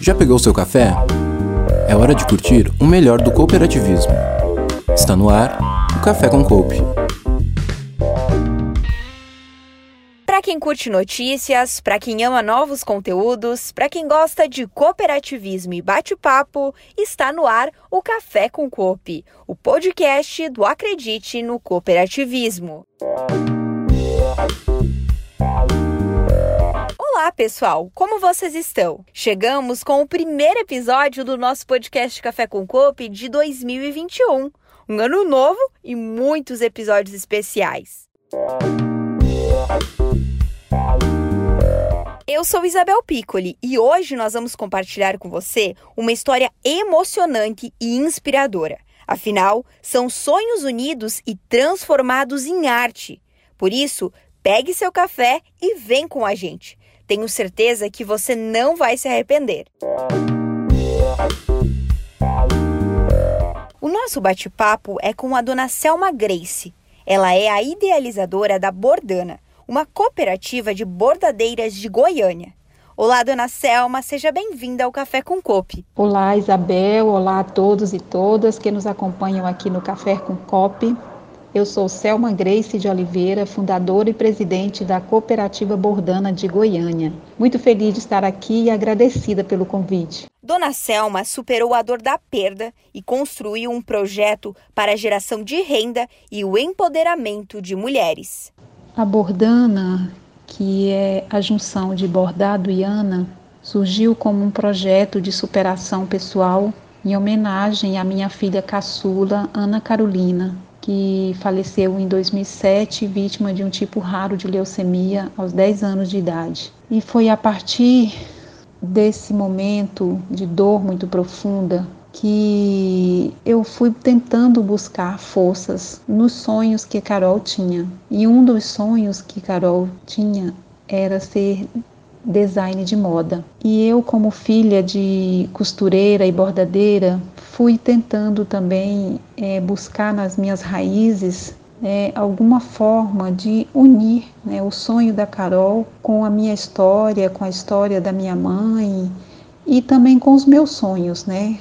Já pegou seu café? É hora de curtir o melhor do cooperativismo. Está no ar o Café com Coupe. Para quem curte notícias, para quem ama novos conteúdos, para quem gosta de cooperativismo e bate-papo, está no ar o Café com Coop, o podcast do Acredite no Cooperativismo. Olá, pessoal! Como vocês estão? Chegamos com o primeiro episódio do nosso podcast Café com Coop de 2021. Um ano novo e muitos episódios especiais. Eu sou Isabel Piccoli e hoje nós vamos compartilhar com você uma história emocionante e inspiradora. Afinal, são sonhos unidos e transformados em arte. Por isso, pegue seu café e vem com a gente. Tenho certeza que você não vai se arrepender. O nosso bate-papo é com a dona Selma Grace. Ela é a idealizadora da Bordana, uma cooperativa de bordadeiras de Goiânia. Olá, dona Selma, seja bem-vinda ao Café com Cope. Olá, Isabel. Olá a todos e todas que nos acompanham aqui no Café com Cope. Eu sou Selma Grace de Oliveira, fundadora e presidente da Cooperativa Bordana de Goiânia. Muito feliz de estar aqui e agradecida pelo convite. Dona Selma superou a dor da perda e construiu um projeto para a geração de renda e o empoderamento de mulheres. A Bordana, que é a junção de bordado e Ana, surgiu como um projeto de superação pessoal em homenagem à minha filha caçula, Ana Carolina, que faleceu em 2007, vítima de um tipo raro de leucemia aos 10 anos de idade. E foi a partir desse momento de dor muito profunda que eu fui tentando buscar forças nos sonhos que Carol tinha. E um dos sonhos que Carol tinha era ser design de moda. E eu, como filha de costureira e bordadeira, fui tentando também é, buscar nas minhas raízes é, alguma forma de unir né, o sonho da Carol com a minha história, com a história da minha mãe e também com os meus sonhos, né?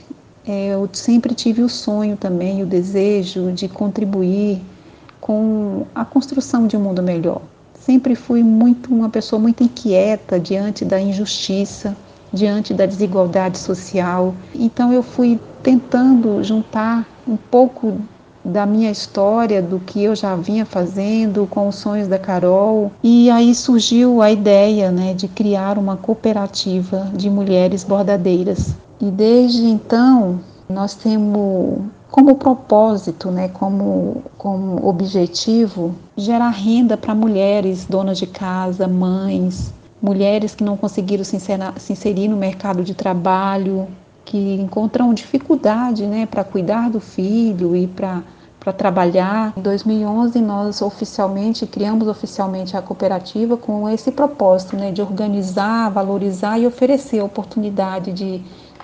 É, eu sempre tive o sonho também, o desejo de contribuir com a construção de um mundo melhor. Sempre fui muito uma pessoa muito inquieta diante da injustiça, diante da desigualdade social. Então eu fui tentando juntar um pouco da minha história, do que eu já vinha fazendo com os sonhos da Carol. E aí surgiu a ideia né, de criar uma cooperativa de mulheres bordadeiras. E desde então nós temos como propósito, né, como, como objetivo, gerar renda para mulheres donas de casa, mães, mulheres que não conseguiram se inserir no mercado de trabalho, que encontram dificuldade né, para cuidar do filho e para para trabalhar. Em 2011 nós oficialmente criamos oficialmente a cooperativa com esse propósito, né, de organizar, valorizar e oferecer oportunidade de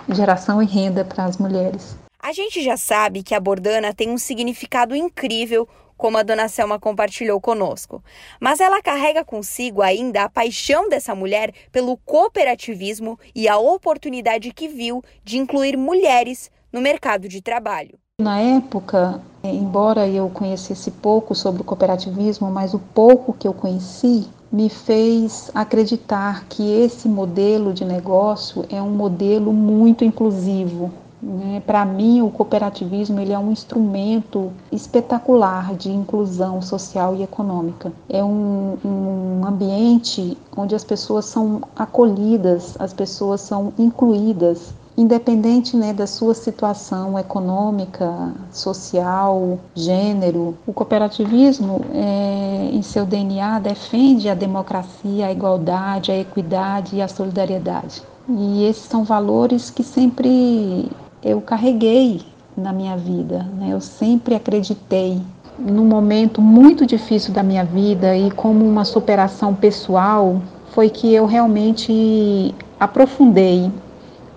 geração e renda para as mulheres. A gente já sabe que a Bordana tem um significado incrível, como a dona Selma compartilhou conosco. Mas ela carrega consigo ainda a paixão dessa mulher pelo cooperativismo e a oportunidade que viu de incluir mulheres no mercado de trabalho. Na época, embora eu conhecesse pouco sobre o cooperativismo, mas o pouco que eu conheci me fez acreditar que esse modelo de negócio é um modelo muito inclusivo, né? Para mim, o cooperativismo ele é um instrumento espetacular de inclusão social e econômica. É um, um ambiente onde as pessoas são acolhidas, as pessoas são incluídas independente né, da sua situação econômica, social, gênero. O cooperativismo, é, em seu DNA, defende a democracia, a igualdade, a equidade e a solidariedade. E esses são valores que sempre eu carreguei na minha vida. Né? Eu sempre acreditei num momento muito difícil da minha vida e como uma superação pessoal foi que eu realmente aprofundei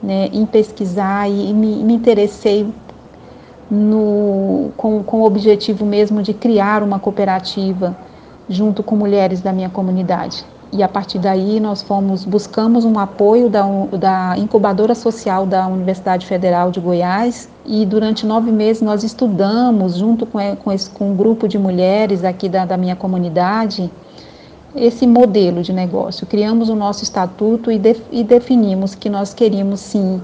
né, em pesquisar e me, me interessei no, com, com o objetivo mesmo de criar uma cooperativa junto com mulheres da minha comunidade. E a partir daí nós fomos buscamos um apoio da, da incubadora social da Universidade Federal de Goiás e durante nove meses nós estudamos junto com, com, esse, com um grupo de mulheres aqui da, da minha comunidade esse modelo de negócio. Criamos o nosso estatuto e, de, e definimos que nós queríamos sim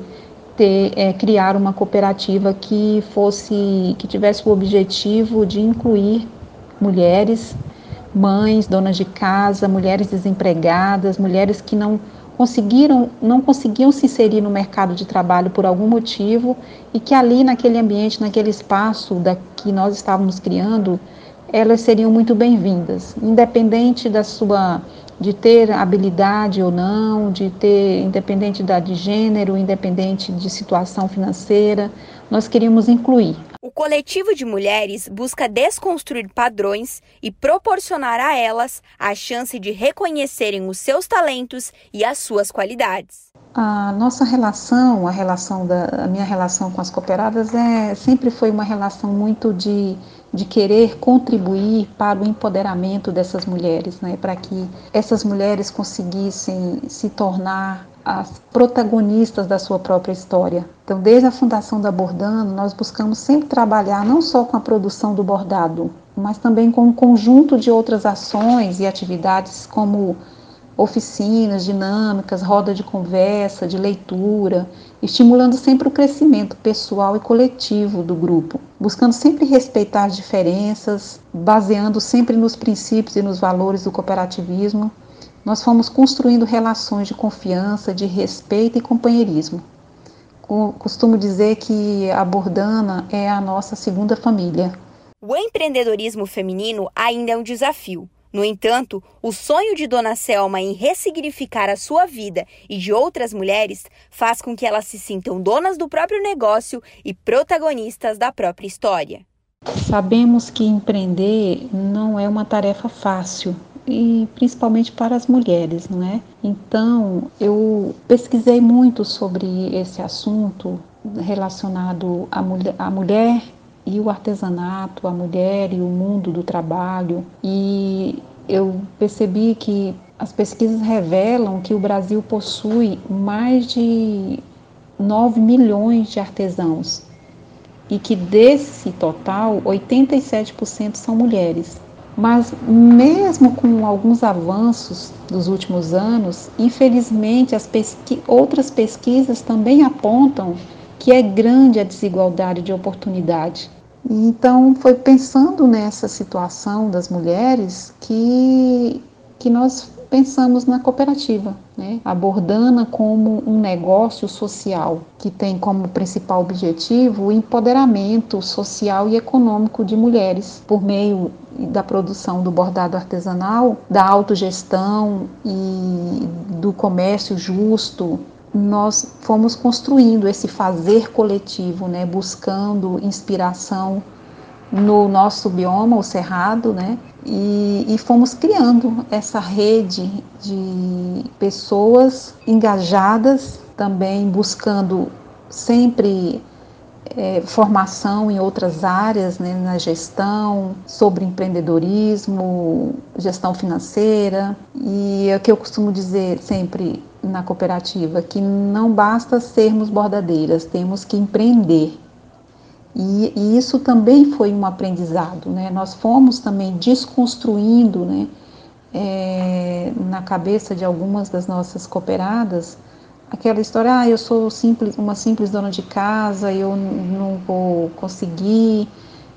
ter, é, criar uma cooperativa que fosse que tivesse o objetivo de incluir mulheres mães, donas de casa, mulheres desempregadas, mulheres que não conseguiram, não conseguiam se inserir no mercado de trabalho por algum motivo e que ali naquele ambiente, naquele espaço da, que nós estávamos criando, elas seriam muito bem-vindas, independente da sua de ter habilidade ou não, de ter independente da de gênero, independente de situação financeira, nós queríamos incluir o coletivo de mulheres busca desconstruir padrões e proporcionar a elas a chance de reconhecerem os seus talentos e as suas qualidades. A nossa relação, a relação da a minha relação com as cooperadas é sempre foi uma relação muito de de querer contribuir para o empoderamento dessas mulheres, né, para que essas mulheres conseguissem se tornar as protagonistas da sua própria história. Então, desde a fundação da Bordando, nós buscamos sempre trabalhar não só com a produção do bordado, mas também com um conjunto de outras ações e atividades como oficinas dinâmicas, roda de conversa, de leitura, estimulando sempre o crescimento pessoal e coletivo do grupo, buscando sempre respeitar as diferenças, baseando sempre nos princípios e nos valores do cooperativismo nós fomos construindo relações de confiança, de respeito e companheirismo. Costumo dizer que a Bordana é a nossa segunda família. O empreendedorismo feminino ainda é um desafio. No entanto, o sonho de Dona Selma em ressignificar a sua vida e de outras mulheres faz com que elas se sintam donas do próprio negócio e protagonistas da própria história. Sabemos que empreender não é uma tarefa fácil, e principalmente para as mulheres, não é? Então, eu pesquisei muito sobre esse assunto relacionado à mulher, à mulher e o artesanato, a mulher e o mundo do trabalho, e eu percebi que as pesquisas revelam que o Brasil possui mais de 9 milhões de artesãos e que desse total, 87% são mulheres. Mas, mesmo com alguns avanços dos últimos anos, infelizmente as pesqui outras pesquisas também apontam que é grande a desigualdade de oportunidade. Então, foi pensando nessa situação das mulheres que, que nós pensamos na cooperativa, né? abordando como um negócio social que tem como principal objetivo o empoderamento social e econômico de mulheres por meio da produção do bordado artesanal, da autogestão e do comércio justo, nós fomos construindo esse fazer coletivo, né, buscando inspiração no nosso bioma, o cerrado, né, e, e, fomos criando essa rede de pessoas engajadas, também buscando sempre é, formação em outras áreas, né, na gestão, sobre empreendedorismo, gestão financeira. E é o que eu costumo dizer sempre na cooperativa, que não basta sermos bordadeiras, temos que empreender. E, e isso também foi um aprendizado, né? Nós fomos também desconstruindo, né, é, na cabeça de algumas das nossas cooperadas, aquela história, ah, eu sou simples, uma simples dona de casa, eu não vou conseguir.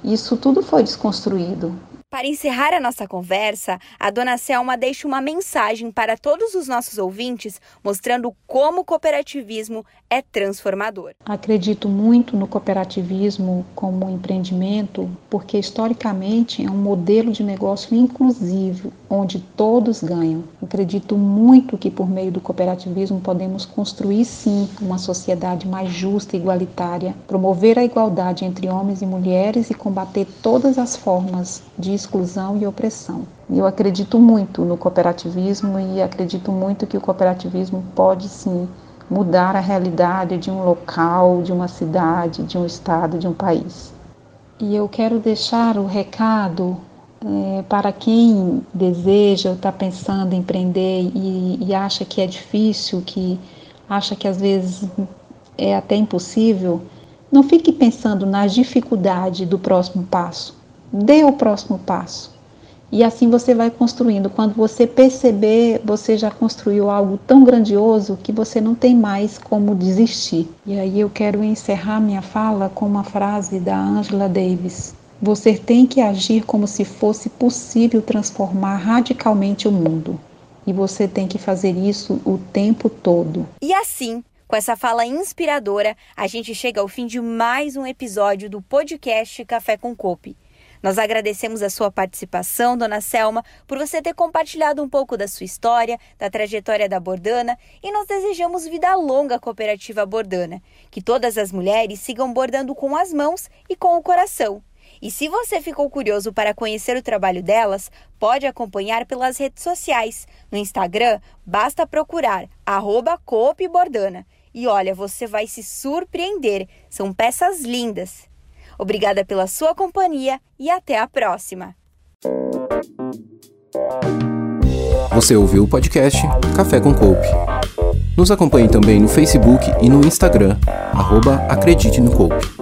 Isso tudo foi desconstruído. Para encerrar a nossa conversa, a dona Selma deixa uma mensagem para todos os nossos ouvintes, mostrando como o cooperativismo é transformador. Acredito muito no cooperativismo como empreendimento, porque historicamente é um modelo de negócio inclusivo, onde todos ganham. Acredito muito que por meio do cooperativismo podemos construir sim uma sociedade mais justa e igualitária, promover a igualdade entre homens e mulheres e combater todas as formas de exclusão e opressão. Eu acredito muito no cooperativismo e acredito muito que o cooperativismo pode sim mudar a realidade de um local, de uma cidade, de um estado, de um país. E eu quero deixar o recado é, para quem deseja ou está pensando em empreender e, e acha que é difícil, que acha que às vezes é até impossível, não fique pensando na dificuldade do próximo passo. Dê o próximo passo. E assim você vai construindo. Quando você perceber, você já construiu algo tão grandioso que você não tem mais como desistir. E aí eu quero encerrar minha fala com uma frase da Angela Davis. Você tem que agir como se fosse possível transformar radicalmente o mundo. E você tem que fazer isso o tempo todo. E assim, com essa fala inspiradora, a gente chega ao fim de mais um episódio do podcast Café com Cope. Nós agradecemos a sua participação, dona Selma, por você ter compartilhado um pouco da sua história, da trajetória da Bordana e nós desejamos vida longa à cooperativa Bordana. Que todas as mulheres sigam bordando com as mãos e com o coração. E se você ficou curioso para conhecer o trabalho delas, pode acompanhar pelas redes sociais. No Instagram, basta procurar arroba Bordana. E olha, você vai se surpreender. São peças lindas. Obrigada pela sua companhia e até a próxima. Você ouviu o podcast Café com Coupe. Nos acompanhe também no Facebook e no Instagram, arroba Acredite no Coupe.